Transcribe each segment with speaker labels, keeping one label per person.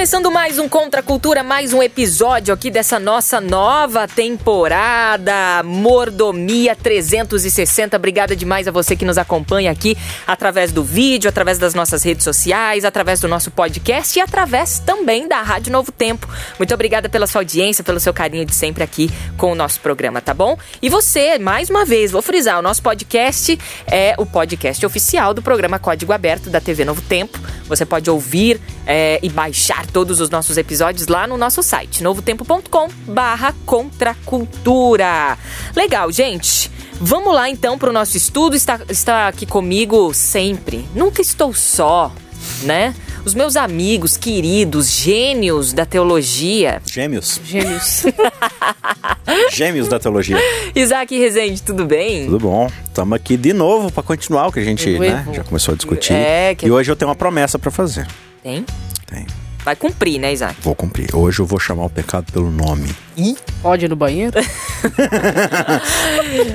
Speaker 1: Começando mais um Contra a Cultura, mais um episódio aqui dessa nossa nova temporada Mordomia 360. Obrigada demais a você que nos acompanha aqui através do vídeo, através das nossas redes sociais, através do nosso podcast e através também da Rádio Novo Tempo. Muito obrigada pela sua audiência, pelo seu carinho de sempre aqui com o nosso programa, tá bom? E você, mais uma vez, vou frisar, o nosso podcast é o podcast oficial do programa Código Aberto da TV Novo Tempo. Você pode ouvir é, e baixar todos os nossos episódios lá no nosso site, novotempo.com barra contracultura. Legal, gente. Vamos lá então para o nosso estudo. Está, está aqui comigo sempre. Nunca estou só, né? Os meus amigos queridos, gênios da teologia.
Speaker 2: Gêmeos.
Speaker 1: Gêmeos.
Speaker 2: Gêmeos da teologia.
Speaker 1: Isaac Rezende, tudo bem?
Speaker 2: Tudo bom. Estamos aqui de novo para continuar o que a gente né, já começou a discutir.
Speaker 1: É, que-
Speaker 2: E hoje eu tenho uma promessa para fazer.
Speaker 1: Tem?
Speaker 2: Tem.
Speaker 1: Vai cumprir, né, Isaac?
Speaker 2: Vou cumprir. Hoje eu vou chamar o pecado pelo nome.
Speaker 3: Pode ir no banheiro?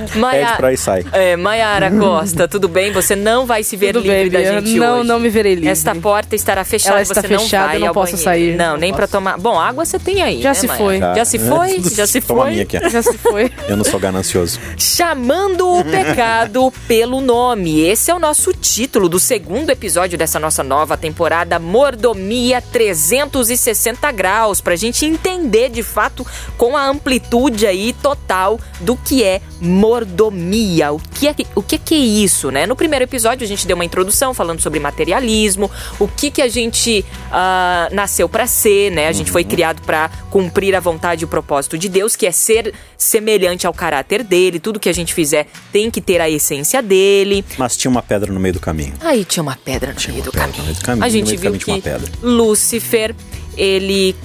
Speaker 2: Pede
Speaker 1: Maia...
Speaker 2: pra ir sai.
Speaker 1: É, Maiara Costa, tudo bem? Você não vai se ver
Speaker 3: Tudo
Speaker 1: livre
Speaker 3: bem,
Speaker 1: da gente
Speaker 3: Não,
Speaker 1: hoje.
Speaker 3: não me verei livre.
Speaker 1: Esta porta estará fechada,
Speaker 3: Ela está
Speaker 1: você não
Speaker 3: fechada,
Speaker 1: vai
Speaker 3: eu não
Speaker 1: ao
Speaker 3: posso
Speaker 1: banheiro.
Speaker 3: sair.
Speaker 1: Não,
Speaker 3: Não
Speaker 1: nem pra
Speaker 3: posso.
Speaker 1: tomar. Bom, água você tem aí.
Speaker 3: Já
Speaker 1: né,
Speaker 3: se
Speaker 1: Maiara?
Speaker 3: foi.
Speaker 1: Já se foi? Já se
Speaker 2: Toma a
Speaker 1: foi?
Speaker 2: minha aqui.
Speaker 3: Já se foi.
Speaker 2: Eu não sou ganancioso.
Speaker 1: Chamando o pecado pelo nome. Esse é o nosso título do segundo episódio dessa nossa nova temporada Mordomia 360 graus, pra gente entender de fato com a amplitude aí total do que é mordomia. O que é, o que, que é isso, né? No primeiro episódio a gente deu uma introdução falando sobre materialismo, o que que a gente ah, nasceu pra ser, né? A gente foi criado pra cumprir a vontade e o propósito de Deus, que é ser semelhante ao caráter dele. Tudo que a gente fizer tem que ter a essência dele.
Speaker 2: Mas tinha uma pedra no meio do caminho.
Speaker 1: Aí tinha uma pedra no meio
Speaker 2: uma
Speaker 1: do
Speaker 2: pedra
Speaker 1: caminho.
Speaker 2: no meio do caminho,
Speaker 1: A gente viu
Speaker 2: tinha
Speaker 1: que. Lúcifer, ele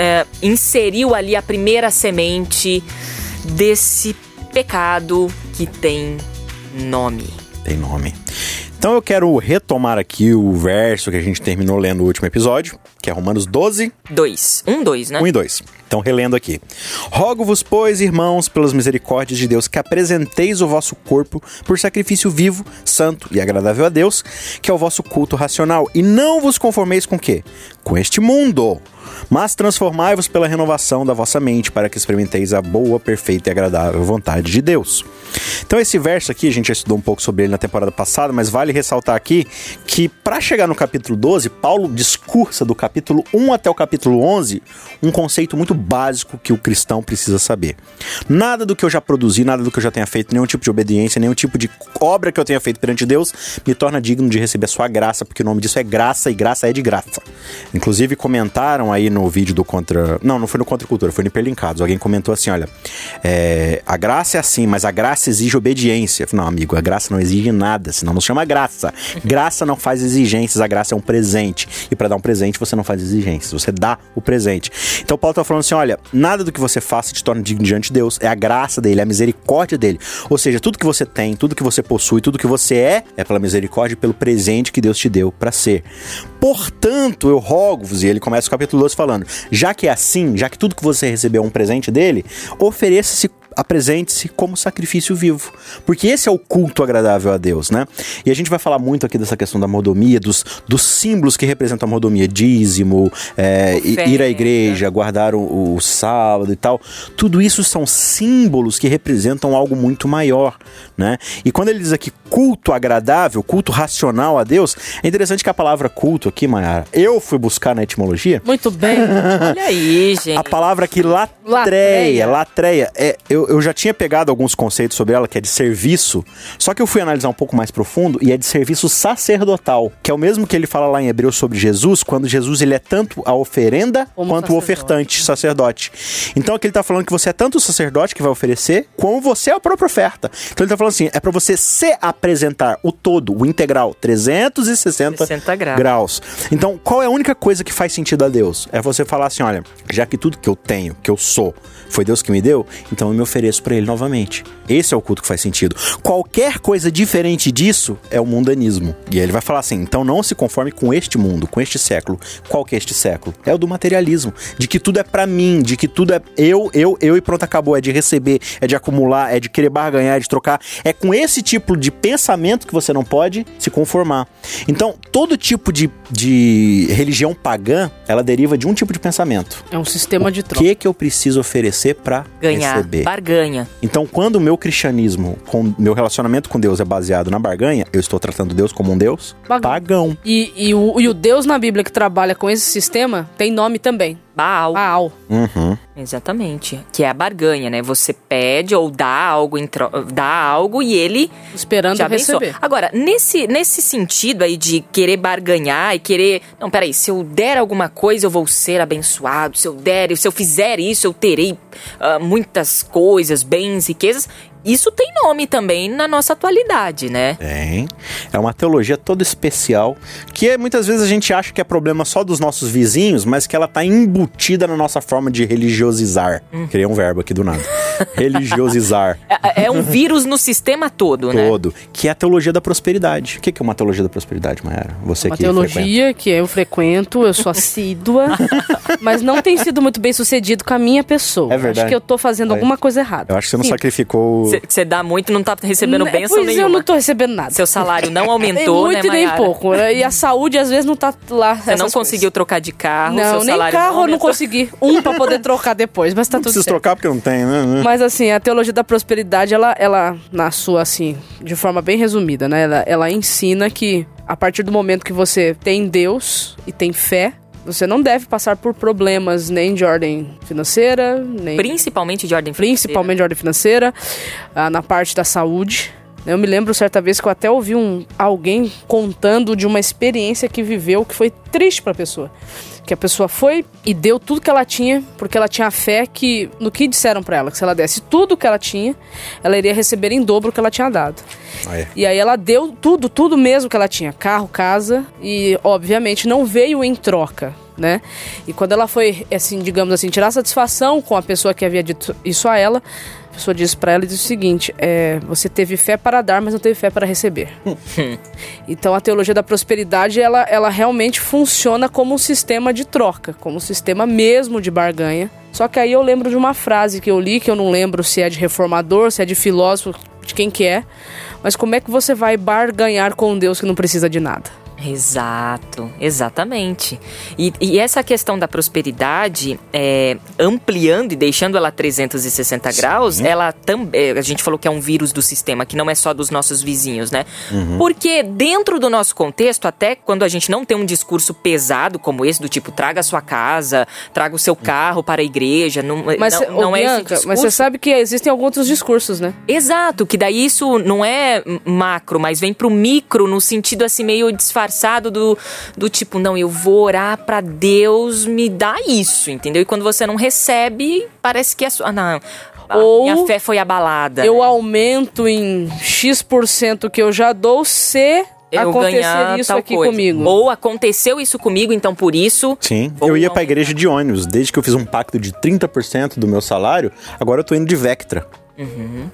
Speaker 1: é, inseriu ali a primeira semente desse pecado que tem nome.
Speaker 2: Tem nome. Então eu quero retomar aqui o verso que a gente terminou lendo no último episódio, que é Romanos 12,
Speaker 1: Dois. Um, dois, né?
Speaker 2: 1 e 2. Então, relendo aqui. Rogo-vos, pois, irmãos, pelas misericórdias de Deus, que apresenteis o vosso corpo por sacrifício vivo, santo e agradável a Deus, que é o vosso culto racional. E não vos conformeis com o quê? Com este mundo. Mas transformai-vos pela renovação da vossa mente, para que experimenteis a boa, perfeita e agradável vontade de Deus. Então, esse verso aqui, a gente já estudou um pouco sobre ele na temporada passada, mas vale ressaltar aqui que, para chegar no capítulo 12, Paulo discursa do capítulo 1 até o capítulo 11 um conceito muito básico que o cristão precisa saber. Nada do que eu já produzi, nada do que eu já tenha feito, nenhum tipo de obediência, nenhum tipo de obra que eu tenha feito perante Deus me torna digno de receber a sua graça, porque o nome disso é graça e graça é de graça. Inclusive, comentaram aí no vídeo do Contra. Não, não foi no Contra Cultura, foi no Hiperlinkados. Alguém comentou assim: olha, é, a graça é assim, mas a graça exige obediência. Eu falei, Não, amigo, a graça não exige nada, senão não chama graça. Graça não faz exigências, a graça é um presente. E para dar um presente, você não faz exigências, você dá o presente. Então, Paulo tá falando assim: olha, nada do que você faça te torna digno diante de Deus, é a graça dele, é a misericórdia dele. Ou seja, tudo que você tem, tudo que você possui, tudo que você é, é pela misericórdia e pelo presente que Deus te deu para ser. Portanto, eu rogo-vos, e ele começa o capítulo 12 falando: já que é assim, já que tudo que você recebeu é um presente dele, ofereça-se apresente-se como sacrifício vivo, porque esse é o culto agradável a Deus, né? E a gente vai falar muito aqui dessa questão da mordomia, dos, dos símbolos que representam a mordomia, dízimo, é, ir à igreja, guardar o, o sábado e tal. Tudo isso são símbolos que representam algo muito maior, né? E quando ele diz aqui culto agradável, culto racional a Deus, é interessante que a palavra culto aqui, Mayara, eu fui buscar na etimologia,
Speaker 3: Muito bem.
Speaker 1: Olha aí, gente.
Speaker 2: a palavra aqui latreia,
Speaker 3: Latreia.
Speaker 2: latreia, é, eu, eu já tinha pegado alguns conceitos sobre ela, que é de serviço, só que eu fui analisar um pouco mais profundo e é de serviço sacerdotal, que é o mesmo que ele fala lá em Hebreus sobre Jesus, quando Jesus ele é tanto a oferenda
Speaker 3: Como
Speaker 2: quanto o
Speaker 3: sacerdote.
Speaker 2: ofertante, sacerdote. Então aqui ele tá falando que você é tanto o sacerdote que vai oferecer, como você é a própria oferta. Então ele tá falando assim, é para você se apresentar o todo, o integral, 360
Speaker 1: 60 graus.
Speaker 2: graus. Então, qual é a única coisa que faz sentido a Deus? É você falar assim, olha, já que tudo que eu tenho, que eu sou, foi Deus que me deu, então eu me ofereço para ele novamente. Esse é o culto que faz sentido. Qualquer coisa diferente disso é o mundanismo. E aí ele vai falar assim, então não se conforme com este mundo, com este século. Qual que é este século? É o do materialismo, de que tudo é para mim, de que tudo é eu, eu, eu e pronto acabou, é de receber, é de acumular, é de querer barganhar, é de trocar. É com esse tipo de pensamento que você não pode se conformar. Então, todo tipo de, de religião pagã, ela deriva de um tipo de pensamento.
Speaker 3: É um sistema de
Speaker 2: O
Speaker 3: troca.
Speaker 2: que que eu preciso oferecer para
Speaker 1: Ganhar.
Speaker 2: receber?
Speaker 1: Barganha.
Speaker 2: Então, quando o meu cristianismo, com meu relacionamento com Deus é baseado na barganha, eu estou tratando Deus como um Deus
Speaker 3: Pagão.
Speaker 2: pagão.
Speaker 3: E, e o, e o Deus na Bíblia que trabalha com esse sistema tem nome também.
Speaker 1: Baal.
Speaker 3: Baal.
Speaker 2: Uhum.
Speaker 1: Exatamente. Que é a barganha, né? Você pede ou dá algo, dá algo e ele
Speaker 3: Esperando
Speaker 1: te abençoa.
Speaker 3: receber.
Speaker 1: Agora, nesse, nesse sentido aí de querer barganhar e querer. Não, peraí, se eu der alguma coisa, eu vou ser abençoado. Se eu der, se eu fizer isso, eu terei ah, muitas coisas, bens, riquezas. Isso tem nome também na nossa atualidade, né?
Speaker 2: Tem. É uma teologia toda especial, que é, muitas vezes a gente acha que é problema só dos nossos vizinhos, mas que ela tá embutida na nossa forma de religiosizar.
Speaker 1: Hum.
Speaker 2: Criei um verbo aqui do nada. Religiosizar.
Speaker 1: É, é um vírus no sistema todo, né?
Speaker 2: Todo. Que é a teologia da prosperidade. O que é uma teologia da prosperidade, Mayara? Você
Speaker 3: Uma
Speaker 2: que frequenta.
Speaker 3: teologia que eu frequento, eu sou assídua, mas não tem sido muito bem sucedido com a minha pessoa.
Speaker 2: É verdade.
Speaker 3: Acho que eu tô fazendo
Speaker 2: Aí.
Speaker 3: alguma coisa errada.
Speaker 2: Eu acho que você não
Speaker 3: Sim.
Speaker 2: sacrificou.
Speaker 1: Você dá muito e não tá recebendo
Speaker 3: Né,
Speaker 1: bênção
Speaker 3: pois
Speaker 1: nenhuma.
Speaker 3: eu não tô recebendo nada.
Speaker 1: Seu salário não
Speaker 3: nem
Speaker 1: aumentou,
Speaker 3: muito
Speaker 1: né,
Speaker 3: e nem
Speaker 1: Mayara?
Speaker 3: pouco. E a saúde às vezes não tá lá.
Speaker 1: Você não conseguiu trocar de carro,
Speaker 3: Não,
Speaker 1: seu
Speaker 3: nem carro eu não consegui. Um pra poder trocar depois, mas tá
Speaker 2: Não
Speaker 3: tudo
Speaker 2: preciso
Speaker 3: certo.
Speaker 2: trocar porque não tem, né?
Speaker 3: Mas assim, a teologia da prosperidade, ela, ela na sua, assim, de forma bem resumida, né? Ela, ela ensina que a partir do momento que você tem Deus e tem fé, você não deve passar por problemas nem de ordem financeira, nem
Speaker 1: Principalmente de ordem financeira.
Speaker 3: principalmente de ordem financeira, ah, na parte da saúde. Eu me lembro certa vez que eu até ouvi um, alguém contando de uma experiência que viveu que foi triste pra pessoa. Que a pessoa foi e deu tudo que ela tinha, porque ela tinha fé que no que disseram pra ela, que se ela desse tudo que ela tinha, ela iria receber em dobro o que ela tinha dado.
Speaker 2: Aí.
Speaker 3: E aí ela deu tudo, tudo mesmo que ela tinha, carro, casa, e obviamente não veio em troca, né? E quando ela foi, assim, digamos assim, tirar satisfação com a pessoa que havia dito isso a ela, a pessoa disse pra ela e disse o seguinte: é, você teve fé para dar, mas não teve fé para receber. então a teologia da prosperidade, ela, ela realmente funciona como um sistema de troca, como um sistema mesmo de barganha. Só que aí eu lembro de uma frase que eu li, que eu não lembro se é de reformador, se é de filósofo, de quem que é. Mas como é que você vai barganhar com um Deus que não precisa de nada?
Speaker 1: Exato, exatamente. E, e essa questão da prosperidade, é, ampliando e deixando ela 360 graus, ela também. A gente falou que é um vírus do sistema, que não é só dos nossos vizinhos, né? Porque dentro do nosso contexto, até quando a gente não tem um discurso pesado como esse, do tipo, traga a sua casa, traga o seu carro para a igreja, não,
Speaker 3: Mas,
Speaker 1: não, não é esse
Speaker 3: mas você sabe que existem alguns outros discursos, né?
Speaker 1: Exato, que daí isso não é macro, mas vem pro micro no sentido assim meio disfarçado do, do tipo, não, eu vou orar pra Deus me dar isso, entendeu? E quando você não recebe, parece que é sua. Ah, não. a
Speaker 3: Ou
Speaker 1: minha fé foi abalada.
Speaker 3: Eu aumento em X% que eu já dou se
Speaker 1: Eu ganhar
Speaker 3: acontecer isso
Speaker 1: tal
Speaker 3: aqui
Speaker 1: coisa.
Speaker 3: comigo.
Speaker 1: Ou aconteceu isso comigo, então por isso.
Speaker 2: Sim, eu ia
Speaker 1: não.
Speaker 2: pra igreja de ônibus. Desde que eu fiz um pacto de 30% do meu salário, agora eu tô indo de Vectra.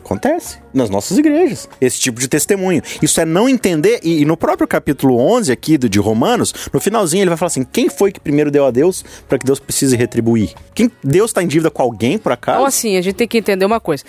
Speaker 2: Acontece nas nossas igrejas. Esse tipo de testemunho. Isso é não entender. E, e no próprio capítulo 11 aqui do, de Romanos, no finalzinho ele vai falar assim: quem foi que primeiro deu a Deus para que Deus precise retribuir? Quem, Deus tá em dívida com alguém, por acaso?
Speaker 3: Então, assim, a gente tem que entender uma coisa.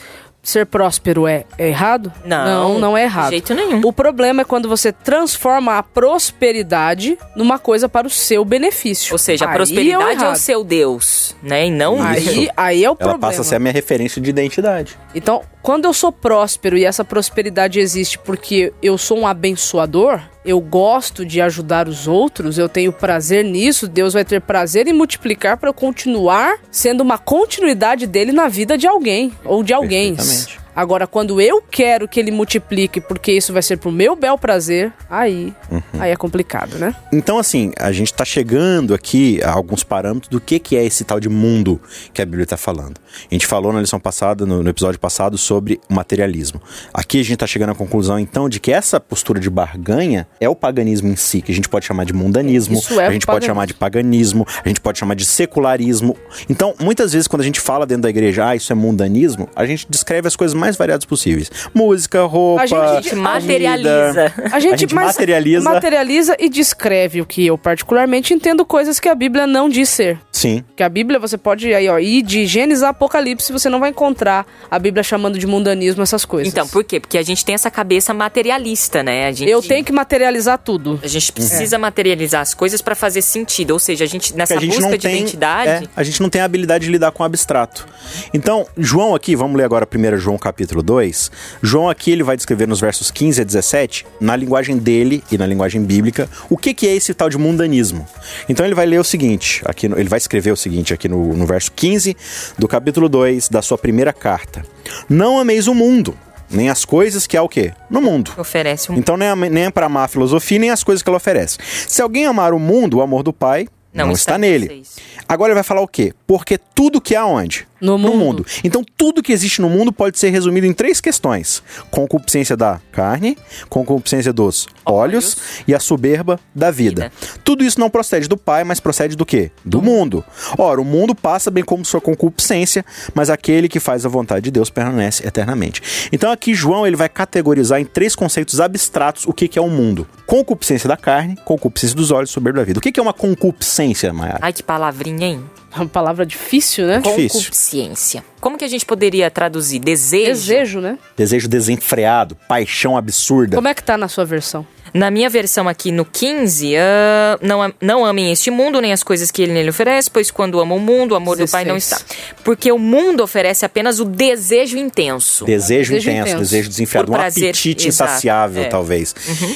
Speaker 3: Ser próspero é, é errado?
Speaker 1: Não,
Speaker 3: não, não é errado.
Speaker 1: de jeito nenhum.
Speaker 3: O problema é quando você transforma a prosperidade numa coisa para o seu benefício.
Speaker 1: Ou seja, a
Speaker 3: Aí é o
Speaker 1: prosperidade é, o seu Deus, né? E não.
Speaker 3: Aí, aí é o
Speaker 2: Ela
Speaker 3: problema.
Speaker 2: passa a ser a minha referência de identidade.
Speaker 3: Então, quando eu sou próspero e essa prosperidade existe porque eu sou um abençoador, eu gosto de ajudar os outros, eu tenho prazer nisso, Deus vai ter prazer em multiplicar para eu continuar sendo uma continuidade dele na vida de alguém ou de alguém.
Speaker 2: Perfeitamente.
Speaker 3: Agora, quando eu quero que ele multiplique, porque isso vai ser pro meu bel prazer, aí, aí é complicado, né?
Speaker 2: Então, assim, a gente tá chegando aqui a alguns parâmetros do que, que é esse tal de mundo que a Bíblia tá falando. A gente falou na lição passada, no, no episódio passado, sobre o materialismo. Aqui a gente tá chegando à conclusão, então, de que essa postura de barganha é o paganismo em si, que a gente pode chamar de mundanismo,
Speaker 3: é
Speaker 2: a gente pode chamar de paganismo, a gente pode chamar de secularismo. Então, muitas vezes, quando a gente fala dentro da igreja, ah, isso é mundanismo, a gente descreve as coisas mais variadas possíveis. Música, roupa,
Speaker 3: A gente- a gente
Speaker 1: materializa.
Speaker 3: A gente,
Speaker 2: materializa.
Speaker 3: materializa e descreve o que eu particularmente entendo coisas que a Bíblia não diz ser.
Speaker 2: Sim.
Speaker 3: Que a Bíblia você pode aí, ó, ir de Gênesis a Apocalipse, você não vai encontrar a Bíblia chamando de mundanismo essas coisas.
Speaker 1: Então, por quê? Porque a gente tem essa cabeça materialista, né? A gente,
Speaker 3: eu tenho que materializar tudo.
Speaker 1: A gente precisa materializar as coisas pra fazer sentido. Ou seja, a gente, nessa
Speaker 2: a gente
Speaker 1: busca
Speaker 2: não
Speaker 1: de
Speaker 2: tem,
Speaker 1: identidade.
Speaker 2: é, a gente não tem a habilidade de lidar com o abstrato. Então, João aqui, vamos ler agora 1 João capítulo 2. João aqui ele vai descrever nos versos 15 a 17, na linguagem dele e na linguagem bíblica, o que, que é esse tal de mundanismo. Então ele vai ler o seguinte, aqui no- ele vai escrever o seguinte aqui no, no verso 15 do capítulo 2 da sua primeira carta. Não ameis o mundo, nem as coisas que há o quê? No mundo.
Speaker 1: Oferece um.
Speaker 2: Então nem, é- nem é para amar a filosofia, nem as coisas que ela oferece. Se alguém amar o mundo, o amor do Pai não, está,
Speaker 1: em
Speaker 2: nele. Agora ele vai falar o quê? Porque tudo que há onde?
Speaker 3: No mundo.
Speaker 2: Então tudo que existe no mundo pode ser resumido em três questões: concupiscência da carne, concupiscência dos olhos, e a soberba da vida. Tudo isso não procede do Pai, mas procede do quê? Do mundo. Ora, o mundo passa bem como sua concupiscência, mas aquele que faz a vontade de Deus permanece eternamente. Então aqui João ele vai categorizar em três conceitos abstratos o que que é o mundo: concupiscência da carne, concupiscência dos olhos, soberba da vida. O que que é uma concupiscência, Mayara?
Speaker 1: Ai, que palavrinha, hein?
Speaker 3: É uma palavra difícil, né?
Speaker 2: Difícil.
Speaker 1: Concupiscência. Como que a gente poderia traduzir? Desejo?
Speaker 3: Desejo, né?
Speaker 2: Desejo desenfreado, paixão absurda.
Speaker 3: Como é que tá na sua versão?
Speaker 1: Na minha versão aqui no 15, ah, não, não amem este mundo nem as coisas que ele nele oferece, pois quando amam o mundo, o amor do Pai não
Speaker 3: 16.
Speaker 1: está. Porque o mundo oferece apenas o desejo intenso.
Speaker 2: Desejo,
Speaker 3: Desejo
Speaker 2: intenso,
Speaker 3: intenso.
Speaker 2: desejo desenfreado, um apetite
Speaker 1: exato,
Speaker 2: insaciável,
Speaker 1: é.
Speaker 2: talvez.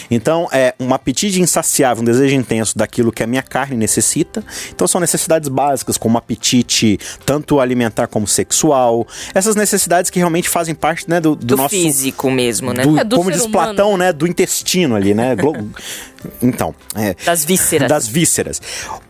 Speaker 2: Então, é um apetite insaciável, um desejo intenso daquilo que a minha carne necessita. Então, são necessidades básicas, como apetite tanto alimentar como sexual. Essas necessidades que realmente fazem parte né, do, do
Speaker 1: Do
Speaker 2: nosso.
Speaker 1: físico mesmo, né?
Speaker 2: do-
Speaker 3: É do
Speaker 2: como
Speaker 3: ser
Speaker 2: diz
Speaker 3: humano.
Speaker 2: Platão, né? Do intestino ali, né? Então, é,
Speaker 1: Das vísceras.
Speaker 2: das vísceras.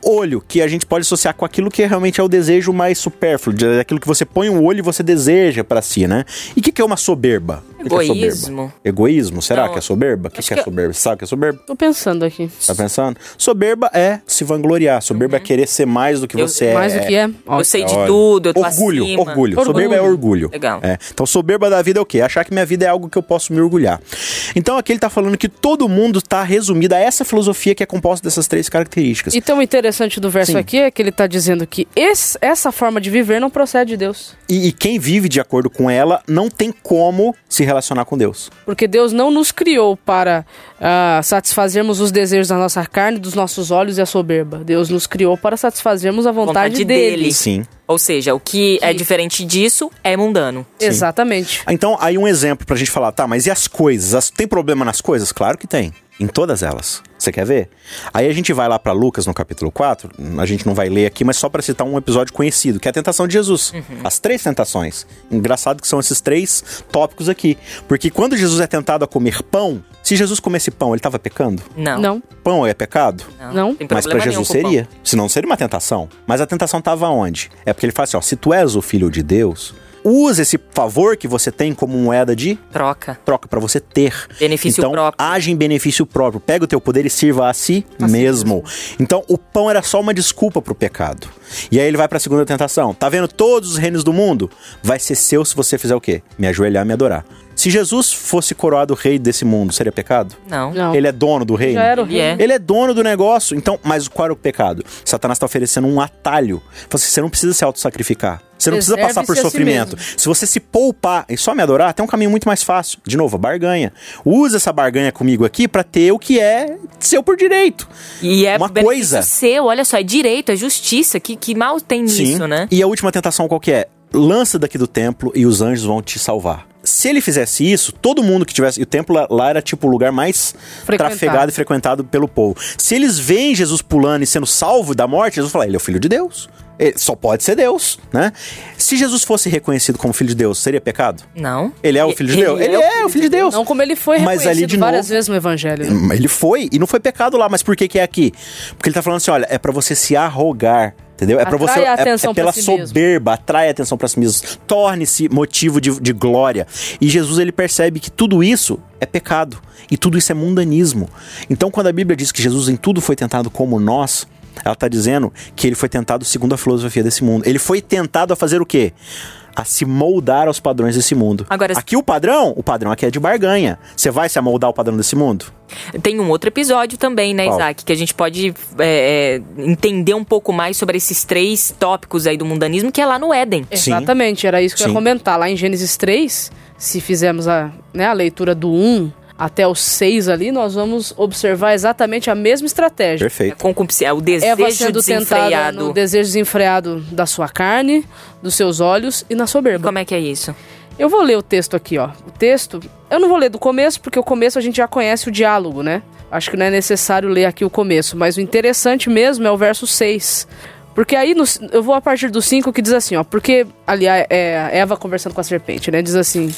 Speaker 2: Olho, que a gente pode associar com aquilo que realmente é o desejo mais supérfluo, de- aquilo que você põe o olho e você deseja pra si, né? E o que, que é uma soberba? O que que é soberba?
Speaker 1: Egoísmo.
Speaker 2: Egoísmo? Será
Speaker 1: Não,
Speaker 2: que é soberba? O que, que é
Speaker 1: que-
Speaker 2: soberba? Você sabe o que é soberba?
Speaker 3: Tô pensando aqui.
Speaker 2: Tá pensando? Soberba é se vangloriar. Soberba é querer ser mais do que
Speaker 1: Eu-
Speaker 2: você é.
Speaker 3: Mais do que é? Ó,
Speaker 1: Eu sei de
Speaker 2: Olha,
Speaker 1: tudo, eu tô
Speaker 2: orgulho,
Speaker 1: acima.
Speaker 2: orgulho,
Speaker 3: Orgulho.
Speaker 2: Soberba é orgulho.
Speaker 1: Legal.
Speaker 2: É. Então, soberba da vida é o quê? Achar que minha vida é algo que eu posso me orgulhar. Então, aqui ele tá falando que todo mundo tá resumido a essa filosofia que é composta dessas três características.
Speaker 3: E tão interessante do verso
Speaker 2: Sim.
Speaker 3: aqui é que ele tá dizendo que esse- essa forma de viver não procede de Deus.
Speaker 2: E, e quem vive de acordo com ela não tem como se relacionar com Deus.
Speaker 3: Porque Deus não nos criou para ah, satisfazermos os desejos da nossa carne, dos nossos olhos e a soberba. Deus nos criou para satisfazermos a vontade,
Speaker 1: Vontade
Speaker 3: dele.
Speaker 1: dele.
Speaker 2: Sim.
Speaker 1: Ou seja, o que é diferente disso é mundano.
Speaker 3: Exatamente.
Speaker 2: Então, aí um exemplo pra gente falar, tá, mas e as coisas? As- tem problema nas coisas? Claro que tem. Em todas elas. Você quer ver? Aí a gente vai lá pra Lucas no capítulo 4, a gente não vai ler aqui, mas só pra citar um episódio conhecido, que é a tentação de Jesus. As três tentações. Engraçado que são esses três tópicos aqui. Porque quando Jesus é tentado a comer pão, se Jesus comesse pão, ele tava pecando?
Speaker 1: Não.
Speaker 3: Não.
Speaker 2: Pão é pecado?
Speaker 3: Não.
Speaker 1: Tem
Speaker 2: Mas pra Jesus seria. Senão seria uma tentação. Mas a tentação tava onde? É porque ele fala assim, ó, se tu és o filho de Deus, use esse favor que você tem como moeda de
Speaker 1: Troca.
Speaker 2: troca pra você ter.
Speaker 1: Benefício
Speaker 2: então,
Speaker 1: próprio.
Speaker 2: age em benefício próprio. Pega o teu poder e sirva a si mesmo. Então, o pão era só uma desculpa pro pecado. E aí ele vai pra segunda tentação. Tá vendo todos os reinos do mundo? Vai ser seu se você fizer o quê? Me ajoelhar e me adorar. Se Jesus fosse coroado rei desse mundo, seria pecado?
Speaker 1: Não.
Speaker 3: Não.
Speaker 2: Ele é dono do reino?
Speaker 3: Já era o
Speaker 1: Ele
Speaker 3: rei.
Speaker 1: é.
Speaker 2: Ele é dono do negócio. Então, mas qual era o pecado? Satanás está oferecendo um atalho. Você, você não precisa se autossacrificar. Você não precisa passar por
Speaker 3: si
Speaker 2: sofrimento.
Speaker 3: mesmo.
Speaker 2: Se você se poupar e só me adorar, tem um caminho muito mais fácil. De novo, a barganha. Usa essa barganha comigo aqui pra ter o que é seu por direito.
Speaker 1: E é
Speaker 2: Uma coisa.
Speaker 1: seu, olha só, é direito, é justiça. Que, que mal tem nisso, né?
Speaker 2: E a última tentação qual que é? Lança daqui do templo e os anjos vão te salvar. Se ele fizesse isso, todo mundo que tivesse. E o templo lá, era tipo o lugar mais trafegado e frequentado pelo povo. Se eles veem Jesus pulando e sendo salvo da morte, Jesus fala: ele é o filho de Deus. Ele só pode ser Deus, né? Se Jesus fosse reconhecido como filho de Deus, seria pecado?
Speaker 1: Não.
Speaker 2: Ele é o filho de Deus? Ele é o filho de Deus.
Speaker 3: Não como ele foi
Speaker 2: Mas
Speaker 3: reconhecido
Speaker 2: ali de
Speaker 3: várias
Speaker 2: novo-
Speaker 3: vezes no evangelho. né?
Speaker 2: Ele foi, e não foi pecado lá, mas por que que é aqui? Porque ele tá falando assim, olha, é pra você se arrogar, entendeu? É para você é, é pela
Speaker 3: si mesmo.
Speaker 2: soberba, atrai a atenção pra si mesmo, torne-se motivo de, de glória. E Jesus ele percebe que tudo isso é pecado e tudo isso é mundanismo. Então quando a Bíblia diz que Jesus em tudo foi tentado como nós, ela tá dizendo que ele foi tentado segundo a filosofia desse mundo. Ele foi tentado a fazer o quê? A se moldar aos padrões desse mundo.
Speaker 1: Agora-
Speaker 2: aqui o padrão, o padrão aqui é de barganha. Você vai se amoldar ao padrão desse mundo?
Speaker 1: Tem um outro episódio também, né,
Speaker 2: Qual?
Speaker 1: Isaac? Que a gente pode é, é, entender um pouco mais sobre esses três tópicos aí do mundanismo, que é lá no Éden.
Speaker 2: Sim.
Speaker 3: Exatamente, era isso que eu
Speaker 2: Sim.
Speaker 3: ia comentar. Lá em Gênesis 3, se fizermos a, né, a leitura do 1 até o 6 ali, nós vamos observar exatamente a mesma estratégia.
Speaker 2: Perfeito.
Speaker 1: concupiscência, é o desejo
Speaker 3: Eva sendo
Speaker 1: desenfreado.
Speaker 3: no desejo desenfreado da sua carne, dos seus olhos e na soberba.
Speaker 1: Como é que é isso?
Speaker 3: Eu vou ler o texto aqui, ó. O texto, eu não vou ler do começo, porque o começo a gente já conhece o diálogo, né? Acho que não é necessário ler aqui o começo, mas o interessante mesmo é o verso 6. Porque aí, no- eu vou a partir do 5 que diz assim, ó. Porque, ali, a- é a Eva conversando com a serpente, né? Diz assim.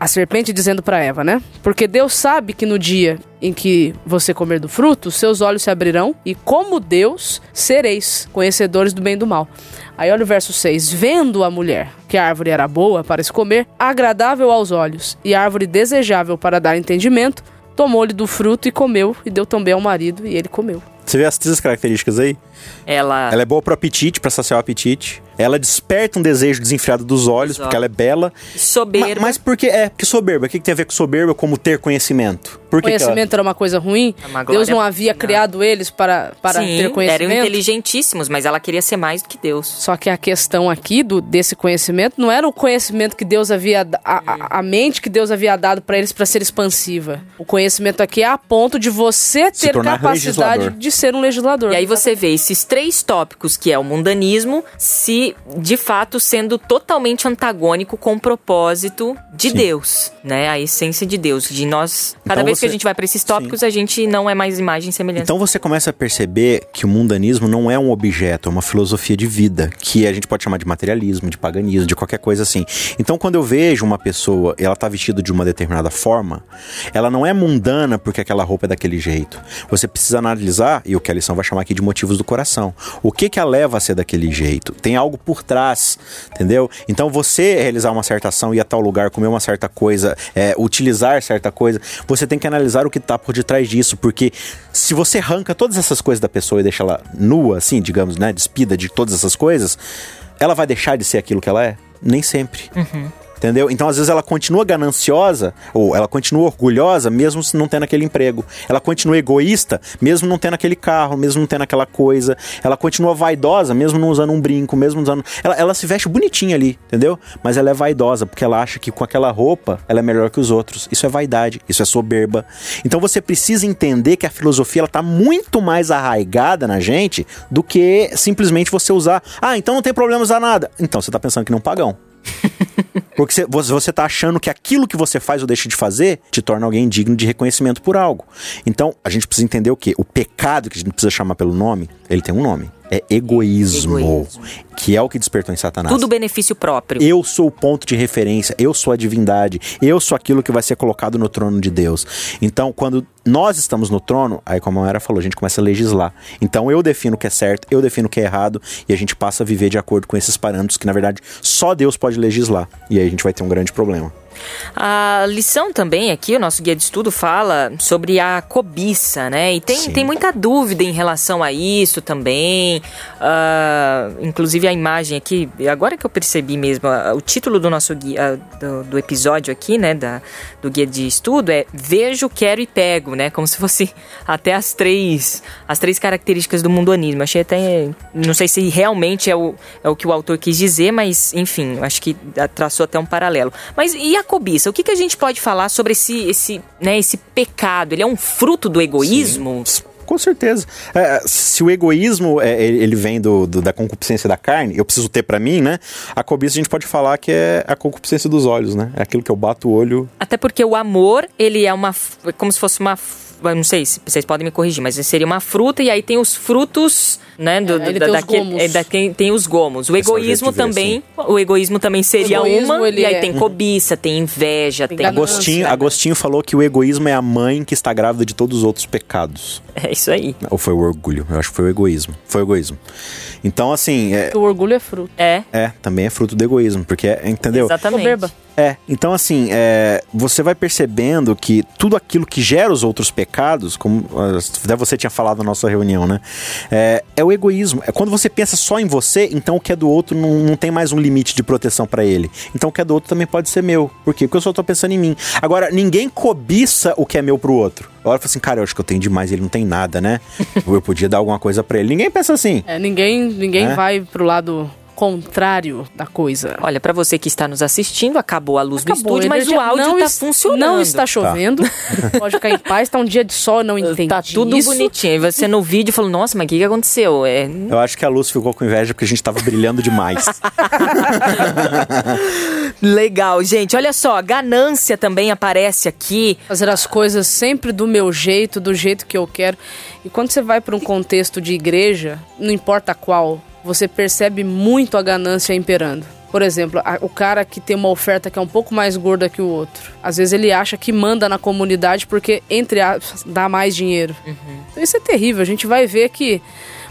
Speaker 3: A serpente dizendo para Eva, né? Porque Deus sabe que no dia em que você comer do fruto, seus olhos se abrirão e, como Deus, sereis conhecedores do bem e do mal. Aí olha o verso 6. Vendo a mulher que a árvore era boa para se comer, agradável aos olhos e árvore desejável para dar entendimento, tomou-lhe do fruto e comeu, e deu também ao marido, e ele comeu.
Speaker 2: Você vê as três características aí?
Speaker 1: Ela.
Speaker 2: Ela é boa pro apetite, pra saciar o apetite. Ela desperta um desejo desenfreado dos olhos,
Speaker 1: Dos
Speaker 2: porque ela é bela.
Speaker 1: Soberba.
Speaker 2: Ma- Mas por que é? Porque soberba. O que, que tem a ver com soberba como ter conhecimento? Por que que ela-
Speaker 3: Conhecimento era uma coisa ruim?
Speaker 1: É uma
Speaker 3: Deus não havia
Speaker 1: não.
Speaker 3: criado eles para, para
Speaker 1: Sim,
Speaker 3: ter
Speaker 1: eram
Speaker 3: conhecimento?
Speaker 1: inteligentíssimos, mas ela queria ser mais do que Deus.
Speaker 3: Só que a questão aqui do, desse conhecimento não era o conhecimento que Deus havia. A, a, a mente que Deus havia dado para eles para ser expansiva. O conhecimento aqui é a ponto de você ter capacidade
Speaker 2: legislador.
Speaker 3: de ser um legislador.
Speaker 1: E aí você vê esses três tópicos, que é o mundanismo, se de fato sendo totalmente antagônico com o propósito de
Speaker 2: Sim.
Speaker 1: Deus, né? A essência de Deus. De nós, cada
Speaker 2: Então
Speaker 1: vez que a
Speaker 2: você-
Speaker 1: gente vai para esses tópicos, a gente não é mais imagem e semelhança.
Speaker 2: Então você começa a perceber que o mundanismo não é um objeto, é uma filosofia de vida, que a gente pode chamar de materialismo, de paganismo, de qualquer coisa assim. Então quando eu vejo uma pessoa, ela tá vestida de uma determinada forma, ela não é mundana porque aquela roupa é daquele jeito. Você precisa analisar, e o que a lição vai chamar aqui de motivos do coração. O que que a leva a ser daquele jeito? Tem algo por trás, entendeu? Então você realizar uma certa ação, ir a tal lugar, comer uma certa coisa, é, utilizar certa coisa, você tem que analisar o que tá por detrás disso, porque se você arranca todas essas coisas da pessoa e deixa ela nua, assim, digamos, né, despida de todas essas coisas, ela vai deixar de ser aquilo que ela é? Nem sempre. Entendeu? Então, às vezes, ela continua gananciosa, ou ela continua orgulhosa, mesmo se não tendo aquele emprego. Ela continua egoísta, mesmo não tendo aquele carro, mesmo não tendo aquela coisa. Ela continua vaidosa, mesmo não usando um brinco, mesmo usando. Ela, ela se veste bonitinha ali, entendeu? Mas ela é vaidosa, porque ela acha que com aquela roupa ela é melhor que os outros. Isso é vaidade, isso é soberba. Então, você precisa entender que a filosofia ela tá muito mais arraigada na gente do que simplesmente você usar. Ah, então não tem problema usar nada. Então, você tá pensando que não pagão. Porque você- você você tá achando que aquilo que você faz ou deixa de fazer te torna alguém digno de reconhecimento por algo. Então, a gente precisa entender o quê? O pecado, que a gente precisa chamar pelo nome, ele tem um nome. É egoísmo.
Speaker 1: Egoísmo.
Speaker 2: Que é o que despertou em Satanás.
Speaker 1: Tudo benefício próprio.
Speaker 2: Eu sou o ponto de referência, eu sou a divindade, eu sou aquilo que vai ser colocado no trono de Deus. Então, quando nós estamos no trono, aí como a Mara falou, a gente começa a legislar. Então, eu defino o que é certo, eu defino o que é errado, e a gente passa a viver de acordo com esses parâmetros que, na verdade, só Deus pode legislar. E aí a gente vai ter um grande problema.
Speaker 1: A lição também aqui, o nosso guia de estudo fala sobre a cobiça, né? E tem,
Speaker 2: Sim.
Speaker 1: tem muita dúvida em relação a isso também. Ah, inclusive a imagem aqui, agora que eu percebi mesmo, ah, o título do nosso guia, ah, do, do episódio aqui, né? Da, do guia de estudo é Vejo, Quero e Pego, né? Como se fosse até as três, as três características do mundanismo. Achei até. Não sei se realmente é o, é o que o autor quis dizer, mas enfim, acho que traçou até um paralelo. Mas e a cobiça? O que, que a gente pode falar sobre esse, esse, né, esse pecado? Ele é um fruto do egoísmo?
Speaker 2: com certeza. É, se o egoísmo é, ele vem do, do- da concupiscência da carne, eu preciso ter pra mim, né? A cobiça a gente pode falar que é a concupiscência dos olhos, né? É aquilo que eu bato o olho.
Speaker 1: Até porque o amor, ele é uma. é como se fosse uma. Não sei se vocês podem me corrigir, mas seria uma fruta e aí tem os frutos, né? Do,
Speaker 3: É, ele
Speaker 1: da-
Speaker 3: tem os
Speaker 1: daquele-
Speaker 3: gomos.
Speaker 1: é, da- tem, tem os gomos. O
Speaker 2: é
Speaker 1: egoísmo
Speaker 2: ver,
Speaker 1: também. O egoísmo também seria
Speaker 3: egoísmo,
Speaker 1: uma. E aí
Speaker 3: é-
Speaker 1: tem cobiça, tem inveja, tem.
Speaker 3: ganância.
Speaker 2: Agostinho,
Speaker 3: né?
Speaker 2: Agostinho falou que o egoísmo é a mãe que está grávida de todos os outros pecados.
Speaker 1: É isso aí.
Speaker 2: Ou foi o orgulho? Eu acho que foi o egoísmo. Foi o egoísmo. Então, assim, é,
Speaker 3: O orgulho é fruto.
Speaker 1: É,
Speaker 2: é, também é fruto do egoísmo, porque, é- entendeu?
Speaker 1: exatamente.
Speaker 3: Soberba.
Speaker 2: É, então assim, é, você vai percebendo que tudo aquilo que gera os outros pecados, como até você tinha falado na nossa reunião, né? É, é o egoísmo. É quando você pensa só em você, então o que é do outro não, não tem mais um limite de proteção pra ele. Então o que é do outro também pode ser meu. Por quê? Porque eu só tô pensando em mim. Agora, ninguém cobiça o que é meu pro outro. Olha e fala assim, cara, eu acho que eu tenho demais, ele não tem nada, né? Ou eu podia dar alguma coisa pra ele. Ninguém pensa assim.
Speaker 3: É, ninguém ninguém
Speaker 2: É?
Speaker 3: vai pro lado contrário da coisa.
Speaker 1: Olha, pra você que está nos assistindo, acabou a luz
Speaker 3: Acabou,
Speaker 1: estúdio, mas o áudio
Speaker 3: não
Speaker 1: tá
Speaker 3: es-
Speaker 1: funcionando.
Speaker 3: Não está chovendo. Pode ficar em paz, tá um dia de sol, não entendi
Speaker 1: Tá tudo
Speaker 3: isso.
Speaker 1: bonitinho. E você no vídeo falou, nossa, mas o que, que aconteceu? É,
Speaker 2: Eu acho que a luz ficou com inveja porque a gente tava brilhando demais.
Speaker 1: Legal, gente. Olha só, a ganância também aparece aqui.
Speaker 3: Fazer as coisas sempre do meu jeito, do jeito que eu quero. E quando você vai para um contexto de igreja, não importa qual, você percebe muito a ganância imperando. Por exemplo, o cara que tem uma oferta que é um pouco mais gorda que o outro. Às vezes ele acha que manda na comunidade porque, entre aspas, dá mais dinheiro. Então isso é terrível. A gente vai ver que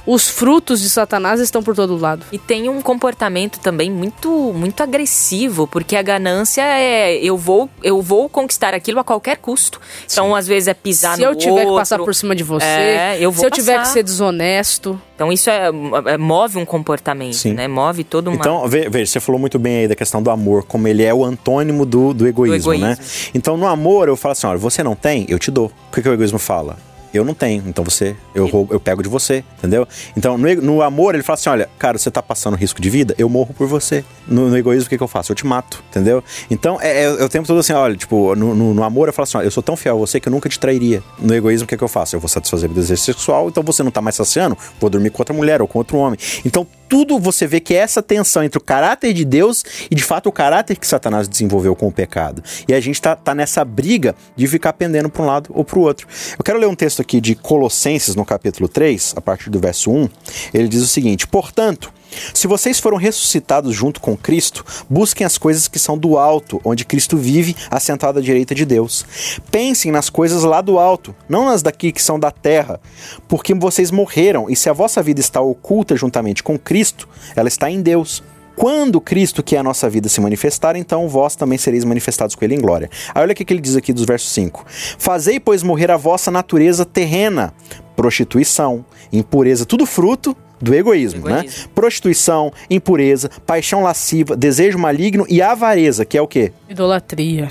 Speaker 3: os frutos de Satanás estão por todo lado.
Speaker 1: E tem um comportamento também muito muito agressivo, porque a ganância é eu vou eu vou conquistar aquilo a qualquer custo. Então, às vezes é pisar
Speaker 3: Se
Speaker 1: no
Speaker 3: eu tiver que
Speaker 1: outro.
Speaker 3: passar por cima de você,
Speaker 1: É, eu vou
Speaker 3: se eu tiver
Speaker 1: passar.
Speaker 3: que ser desonesto,
Speaker 1: Então isso é, é- move um comportamento,
Speaker 2: Sim.
Speaker 1: né? Move todo uma
Speaker 2: Então, ve- veja, você falou muito bem aí da questão do amor, como ele é o antônimo do, do, egoísmo,
Speaker 1: egoísmo.
Speaker 2: né? Então, no amor, eu falo assim: olha, você não tem, eu te dou. O que, que o egoísmo fala? Eu não tenho, então você, eu, roubo, eu pego de você, entendeu? Então, no, no amor, ele fala assim: olha, cara, você tá passando risco de vida, eu morro por você. No, no egoísmo, o que, que eu faço? Eu te mato, entendeu? Então, é, é, é o tempo todo assim: olha, tipo, no, no- no amor, eu falo assim: olha, eu sou tão fiel a você que eu nunca te trairia. No egoísmo, o que, que eu faço? Eu vou satisfazer o desejo sexual, então você não tá mais saciando, vou dormir com outra mulher ou com outro homem. Então, tudo você vê que é essa tensão entre o caráter de Deus e de fato o caráter que Satanás desenvolveu com o pecado. E a gente tá, tá nessa briga de ficar pendendo para um lado ou para o outro. Eu quero ler um texto aqui de Colossenses, no capítulo 3, a partir do verso 1. Ele diz o seguinte: Portanto, se vocês foram ressuscitados junto com Cristo, busquem as coisas que são do alto, onde Cristo vive, assentado à direita de Deus. Pensem nas coisas lá do alto, não nas daqui que são da terra, porque vocês morreram, e se a vossa vida está oculta juntamente com Cristo, ela está em Deus. Quando Cristo, que é a nossa vida, se manifestar, então vós também sereis manifestados com ele em glória. Aí olha o que ele diz aqui dos versos 5. Fazei, pois, morrer a vossa natureza terrena, prostituição, impureza, tudo fruto do egoísmo, né?
Speaker 1: Egoísmo.
Speaker 2: Prostituição, impureza, paixão lasciva, desejo maligno e avareza, que é o quê?
Speaker 3: idolatria.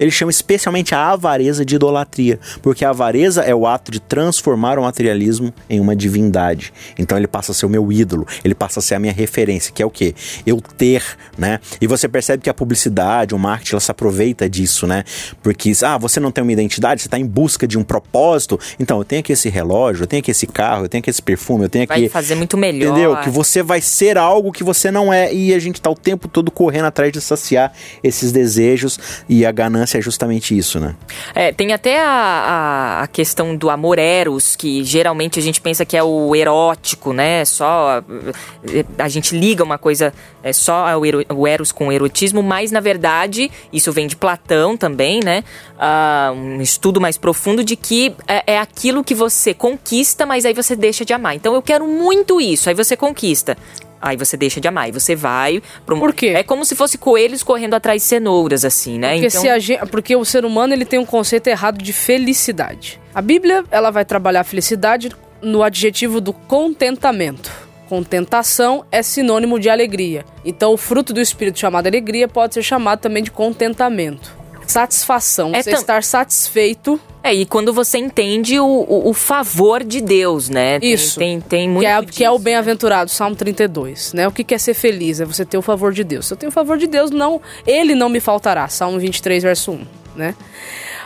Speaker 2: Ele chama especialmente a avareza de idolatria, porque a avareza é o ato de transformar o materialismo em uma divindade. Então ele passa a ser o meu ídolo, ele passa a ser a minha referência, que é o quê? Eu ter, né? E você percebe que a publicidade, o marketing, ela se aproveita disso, né? Porque, ah, você não tem uma identidade, você está em busca de um propósito. Então, eu tenho aqui esse relógio, eu tenho aqui esse carro, eu tenho aqui esse perfume, eu tenho aqui...
Speaker 1: vai fazer muito melhor.
Speaker 2: Entendeu? Que você vai ser algo que você não é. E a gente tá o tempo todo correndo atrás de saciar esses desejos. E a ganância é justamente isso, né?
Speaker 1: É, tem até a, a, a questão do amor eros, que geralmente a gente pensa que é o erótico, né? Só eh, a gente liga uma coisa é só ao ero- o eros com o erotismo, mas na verdade isso vem de Platão também, né? Ah, um estudo mais profundo de que é, é aquilo que você conquista, mas aí você deixa de amar. Então eu quero muito isso, aí você conquista. Aí você deixa de amar, e você vai um-
Speaker 3: Por quê?
Speaker 1: É como se fosse coelhos correndo atrás de cenouras, assim, né?
Speaker 3: Porque, se a gen- porque o ser humano ele tem um conceito errado de felicidade. A Bíblia ela vai trabalhar a felicidade no adjetivo do contentamento. Contentação é sinônimo de alegria. Então, o fruto do espírito chamado alegria pode ser chamado também de contentamento. Satisfação,
Speaker 1: É
Speaker 3: você
Speaker 1: tam-
Speaker 3: estar satisfeito,
Speaker 1: É, e quando você entende o, o, o favor de Deus, né? Tem-
Speaker 3: Isso.
Speaker 1: Tem, tem, muito
Speaker 3: que é, que é o
Speaker 1: disso.
Speaker 3: bem-aventurado, Salmo 32, né? O que é ser feliz? É você ter o favor de Deus. Se eu tenho o favor de Deus, não, ele não me faltará. Salmo 23, verso 1, né?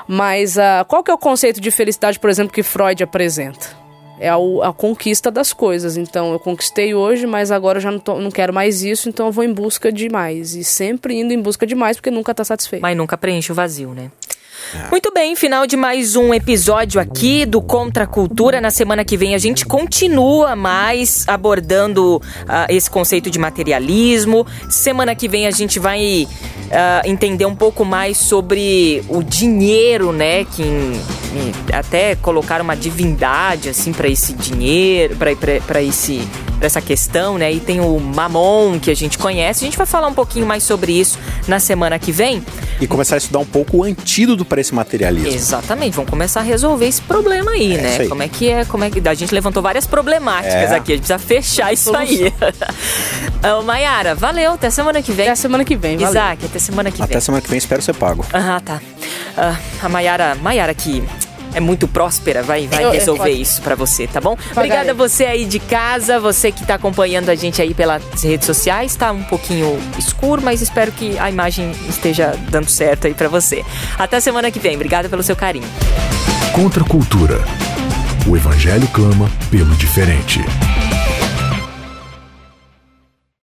Speaker 3: Mas ah, qual que é o conceito de felicidade, por exemplo, que Freud apresenta? É a, a, conquista das coisas. Então, eu conquistei hoje, mas agora eu já não, tô, não quero mais isso, então eu vou em busca de mais. E sempre indo em busca de mais, porque nunca está satisfeito.
Speaker 1: Mas nunca preenche o vazio, né? Muito bem, final de mais um episódio aqui do Contra a Cultura. Na semana que vem a gente continua mais abordando uh, esse conceito de materialismo. Semana que vem a gente vai uh, entender um pouco mais sobre o dinheiro, né? Que até colocar uma divindade assim para esse dinheiro, para esse pra essa questão, né? E tem o Mamon que a gente conhece. A gente vai falar um pouquinho mais sobre isso na semana que vem.
Speaker 2: E começar a estudar um pouco o antídoto para esse materialismo.
Speaker 1: Exatamente, vamos começar a resolver esse problema aí, é né? Aí. Como é que é, como é que a gente levantou várias problemáticas é. aqui, a gente precisa fechar isso aí. Ô, Mayara, valeu, até semana que vem.
Speaker 3: Até semana que vem, valeu.
Speaker 1: Isaac, até semana que
Speaker 2: até
Speaker 1: vem.
Speaker 2: Até semana que vem, espero ser pago.
Speaker 1: Ah, tá. Uh, a Mayara, Mayara que é muito próspera, vai, vai resolver isso para você, tá bom? Obrigada a você aí de casa, você que tá acompanhando a gente aí pelas redes sociais. Tá um pouquinho escuro, mas espero que a imagem esteja dando certo aí para você. Até semana que vem. Obrigada pelo seu carinho.
Speaker 4: Contra a cultura. O evangelho clama pelo diferente.